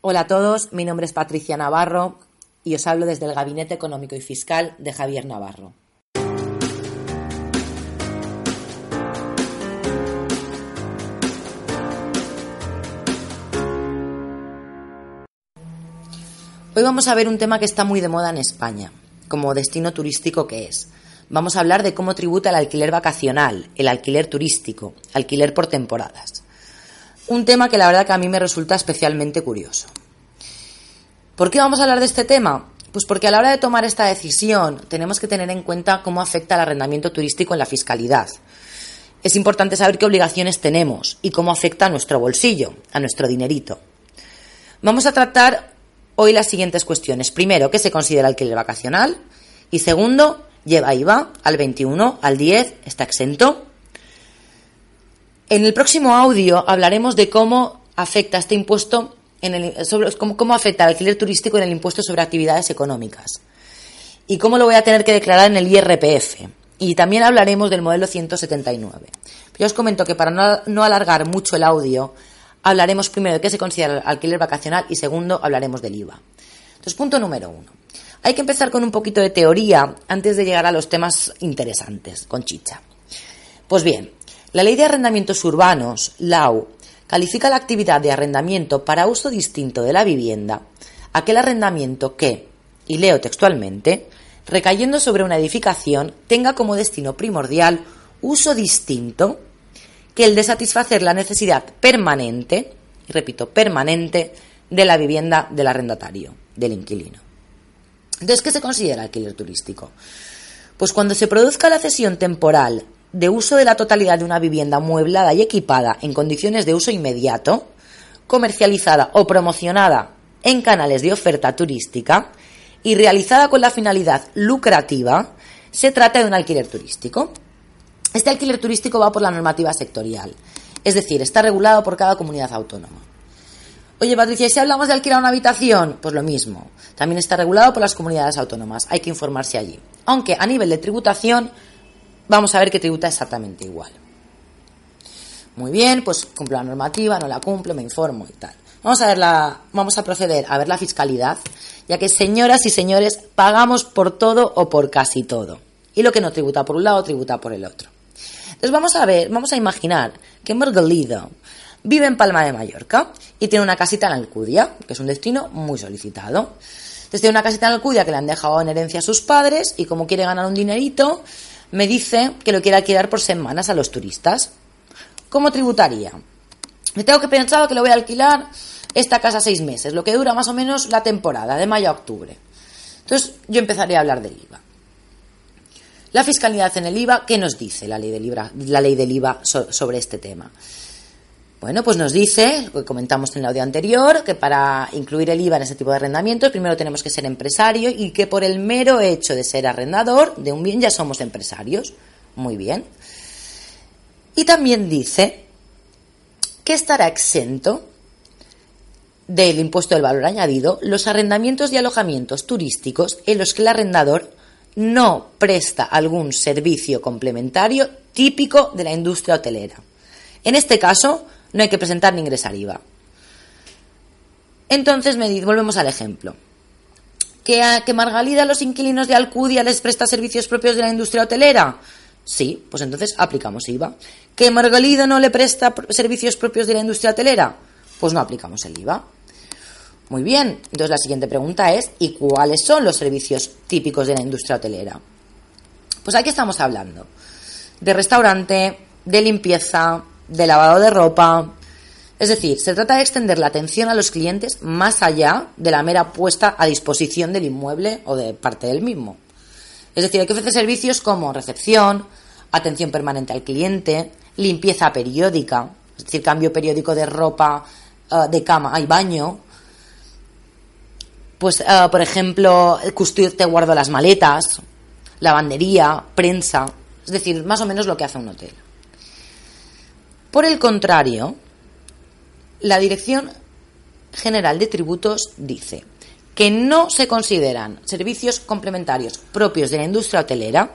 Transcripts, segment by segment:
Hola a todos, mi nombre es Patricia Navarro y os hablo desde el Gabinete Económico y Fiscal de Javier Navarro. Hoy vamos a ver un tema que está muy de moda en España, como destino turístico que es. Vamos a hablar de cómo tributa el alquiler vacacional, el alquiler turístico, alquiler por temporadas. Un tema que la verdad que a mí me resulta especialmente curioso. ¿Por qué vamos a hablar de este tema? Pues porque a la hora de tomar esta decisión tenemos que tener en cuenta cómo afecta el arrendamiento turístico en la fiscalidad. Es importante saber qué obligaciones tenemos y cómo afecta a nuestro bolsillo, a nuestro dinerito. Vamos a tratar hoy las siguientes cuestiones. Primero, ¿qué se considera alquiler vacacional? Y segundo, lleva IVA al 21, al 10, está exento. En el próximo audio hablaremos de cómo afecta este impuesto en el, sobre, cómo, afecta el alquiler turístico en el impuesto sobre actividades económicas y cómo lo voy a tener que declarar en el IRPF. Y también hablaremos del modelo 179. Yo os comento que para no, no alargar mucho el audio, hablaremos primero de qué se considera alquiler vacacional y segundo hablaremos del IVA. Entonces, punto número uno. Hay que empezar con un poquito de teoría antes de llegar a los temas interesantes, con chicha. Pues bien, la Ley de Arrendamientos Urbanos, LAU, califica la actividad de arrendamiento para uso distinto de la vivienda aquel arrendamiento que, y leo textualmente, recayendo sobre una edificación, tenga como destino primordial uso distinto que el de satisfacer la necesidad permanente, y repito, permanente, de la vivienda del arrendatario, del inquilino. Entonces, ¿qué se considera alquiler turístico? Pues cuando se produzca la cesión temporal de uso de la totalidad de una vivienda mueblada y equipada en condiciones de uso inmediato, comercializada o promocionada en canales de oferta turística y realizada con la finalidad lucrativa, se trata de un alquiler turístico. Este alquiler turístico va por la normativa sectorial, es decir, está regulado por cada comunidad autónoma. Oye, Patricia, ¿y si hablamos de alquilar una habitación? Pues lo mismo. También está regulado por las comunidades autónomas. Hay que informarse allí. Aunque a nivel de tributación vamos a ver que tributa exactamente igual. Muy bien, pues cumplo la normativa, no la cumplo, me informo y tal. Vamos a ver la, vamos a proceder a ver la fiscalidad, ya que señoras y señores pagamos por todo o por casi todo. Y lo que no tributa por un lado, tributa por el otro. Entonces vamos a ver, vamos a imaginar que Margalido vive en Palma de Mallorca y tiene una casita en Alcudia, que es un destino muy solicitado. Entonces tiene una casita en Alcudia que le han dejado en herencia a sus padres y como quiere ganar un dinerito, me dice que lo quiere alquilar por semanas a los turistas. ¿Cómo tributaría? Me tengo que pensar que lo voy a alquilar esta casa seis meses, lo que dura más o menos la temporada, de mayo a octubre. Entonces yo empezaré a hablar del IVA. La fiscalidad en el IVA, ¿qué nos dice la ley del IVA, la ley del IVA sobre este tema? Bueno, pues nos dice, lo que comentamos en el audio anterior, que para incluir el IVA en ese tipo de arrendamientos primero tenemos que ser empresario y que por el mero hecho de ser arrendador de un bien ya somos empresarios. Muy bien. Y también dice que estará exento del impuesto del valor añadido los arrendamientos y alojamientos turísticos en los que el arrendador no presta algún servicio complementario típico de la industria hotelera. En este caso, no hay que presentar ni ingresar IVA. Entonces, me volvemos al ejemplo. ¿Que, ¿Que Margalida a los inquilinos de Alcudia les presta servicios propios de la industria hotelera? Sí, pues entonces aplicamos IVA. ¿Que Margalida no le presta servicios propios de la industria hotelera? Pues no aplicamos el IVA. Muy bien, entonces la siguiente pregunta es, ¿y cuáles son los servicios típicos de la industria hotelera? Pues aquí estamos hablando de restaurante, de limpieza, de lavado de ropa. Es decir, se trata de extender la atención a los clientes más allá de la mera puesta a disposición del inmueble o de parte del mismo. Es decir, hay que ofrecer servicios como recepción, atención permanente al cliente, limpieza periódica, es decir, cambio periódico de ropa, eh, de cama y baño. Pues, eh, por ejemplo, te guardo las maletas, lavandería, prensa, es decir, más o menos lo que hace un hotel. Por el contrario, la Dirección General de Tributos dice que no se consideran servicios complementarios propios de la industria hotelera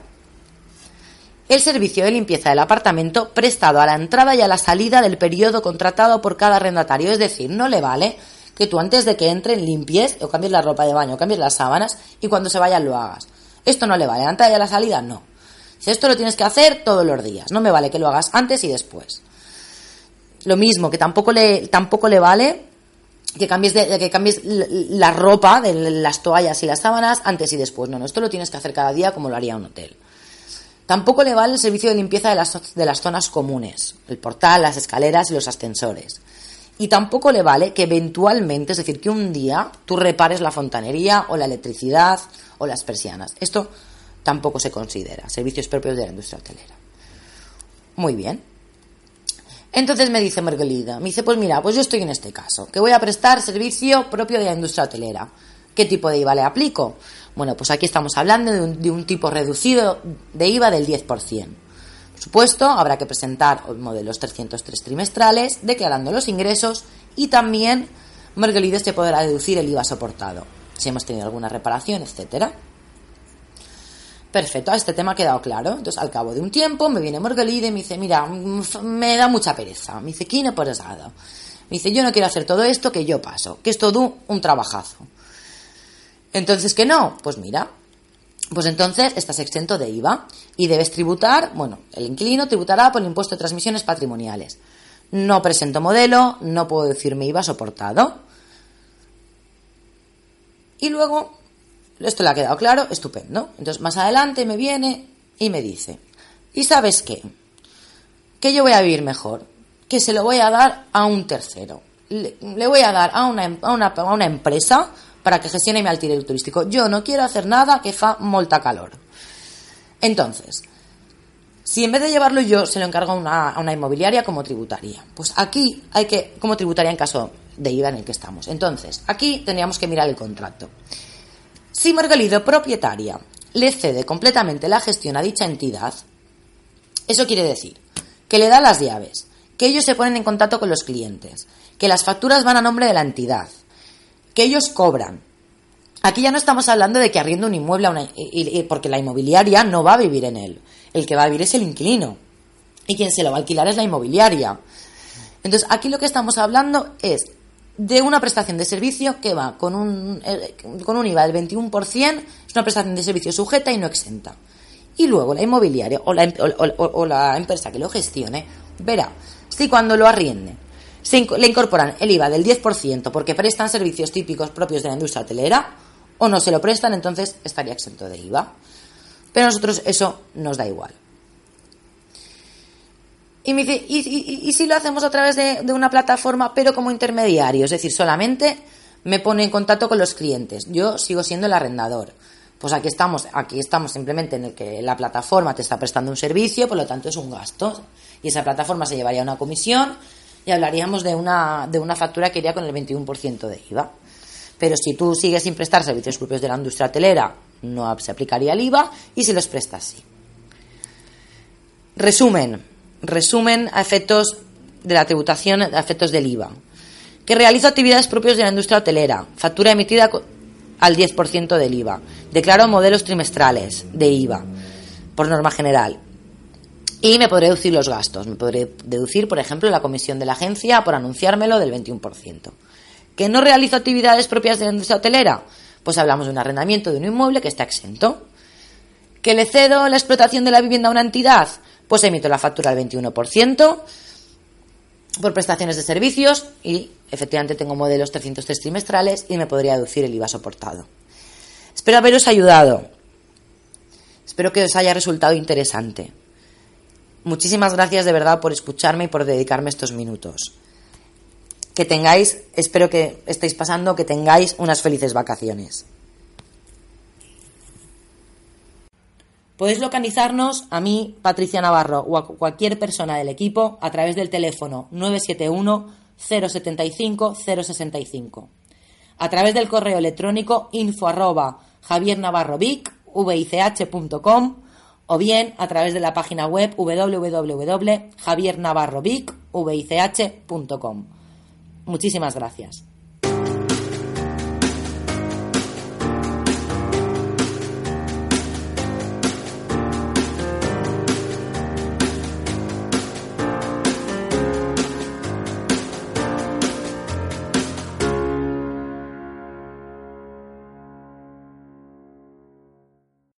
el servicio de limpieza del apartamento prestado a la entrada y a la salida del periodo contratado por cada arrendatario. Es decir, no le vale que tú antes de que entren limpies o cambies la ropa de baño, o cambies las sábanas y cuando se vayan lo hagas. Esto no le vale, antes de la salida no. Si esto lo tienes que hacer todos los días, no me vale que lo hagas antes y después. Lo mismo, que tampoco le, tampoco le vale que cambies, de, que cambies la ropa de las toallas y las sábanas antes y después. No, no, esto lo tienes que hacer cada día como lo haría un hotel. Tampoco le vale el servicio de limpieza de las, de las zonas comunes, el portal, las escaleras y los ascensores. Y tampoco le vale que eventualmente, es decir, que un día tú repares la fontanería o la electricidad o las persianas. Esto tampoco se considera servicios propios de la industria hotelera. Muy bien. Entonces me dice Margalida, me dice, pues mira, pues yo estoy en este caso, que voy a prestar servicio propio de la industria hotelera. ¿Qué tipo de IVA le aplico? Bueno, pues aquí estamos hablando de un, tipo reducido de IVA del 10%. Por supuesto, habrá que presentar modelos 303 trimestrales, declarando los ingresos y también Margalida se podrá deducir el IVA soportado, si hemos tenido alguna reparación, etcétera. Perfecto, a este tema ha quedado claro. Entonces, al cabo de un tiempo, me viene Morgalide y me dice, mira, me da mucha pereza. Me dice, ¿quién por Me dice, yo no quiero hacer todo esto, que yo paso. Que es todo un trabajazo. Entonces, ¿qué no? Pues mira, pues entonces estás exento de IVA y debes tributar, bueno, el inquilino tributará por el impuesto de transmisiones patrimoniales. No presento modelo, no puedo decirme IVA soportado. Y luego esto le ha quedado claro, estupendo. Entonces, más adelante me viene y me dice, ¿y sabes qué? Que yo voy a vivir mejor, que se lo voy a dar a un tercero. Le, voy a dar a una, a, una, a una, empresa para que gestione mi alquiler turístico. Yo no quiero hacer nada que fa molta calor. Entonces, si en vez de llevarlo yo se lo encargo a una, a una inmobiliaria como tributaria, pues aquí hay que, como tributaria en caso de IVA en el que estamos. Entonces, aquí tendríamos que mirar el contrato. Si Margalido, propietaria, le cede completamente la gestión a dicha entidad, eso quiere decir que le da las llaves, que ellos se ponen en contacto con los clientes, que las facturas van a nombre de la entidad, que ellos cobran. Aquí ya no estamos hablando de que arriendo un inmueble a una, porque la inmobiliaria no va a vivir en él. El que va a vivir es el inquilino. Y quien se lo va a alquilar es la inmobiliaria. Entonces, aquí lo que estamos hablando es de una prestación de servicio que va con un, eh, con un IVA del 21%, es una prestación de servicio sujeta y no exenta. Y luego la inmobiliaria o la, o, la empresa que lo gestione verá si cuando lo arriende se, le incorporan el IVA del 10% porque prestan servicios típicos propios de la industria hotelera o no se lo prestan, entonces estaría exento de IVA. Pero a nosotros eso nos da igual. Y me dice, ¿y, si lo hacemos a través de, una plataforma, pero como intermediario? Es decir, solamente me pone en contacto con los clientes. Yo sigo siendo el arrendador. Pues aquí estamos, aquí estamos simplemente en el que la plataforma te está prestando un servicio, por lo tanto es un gasto. Y esa plataforma se llevaría una comisión y hablaríamos de una, de una factura que iría con el 21% de IVA. Pero si tú sigues sin prestar servicios propios de la industria hotelera, no se aplicaría el IVA y si los prestas, sí. Resumen, resumen a efectos de la tributación, a efectos del IVA. Que realizo actividades propias de la industria hotelera, factura emitida al 10% del IVA. Declaro modelos trimestrales de IVA, por norma general. Y me podré deducir los gastos. Me podré deducir, por ejemplo, la comisión de la agencia por anunciármelo del 21%. ¿Que no realizo actividades propias de la industria hotelera? Pues hablamos de un arrendamiento de un inmueble que está exento. ¿Que le cedo la explotación de la vivienda a una entidad? Pues emito la factura al 21% por prestaciones de servicios y efectivamente tengo modelos 303 trimestrales y me podría deducir el IVA soportado. Espero haberos ayudado. Espero que os haya resultado interesante. Muchísimas gracias de verdad por escucharme y por dedicarme estos minutos. Que tengáis, espero que estéis pasando, que tengáis unas felices vacaciones. Podéis localizarnos a mí, Patricia Navarro, o a cualquier persona del equipo a través del teléfono 971 075 065. A través del correo electrónico info arroba javiernavarrovic.com o bien a través de la página web www.javiernavarrovic.com. Muchísimas gracias.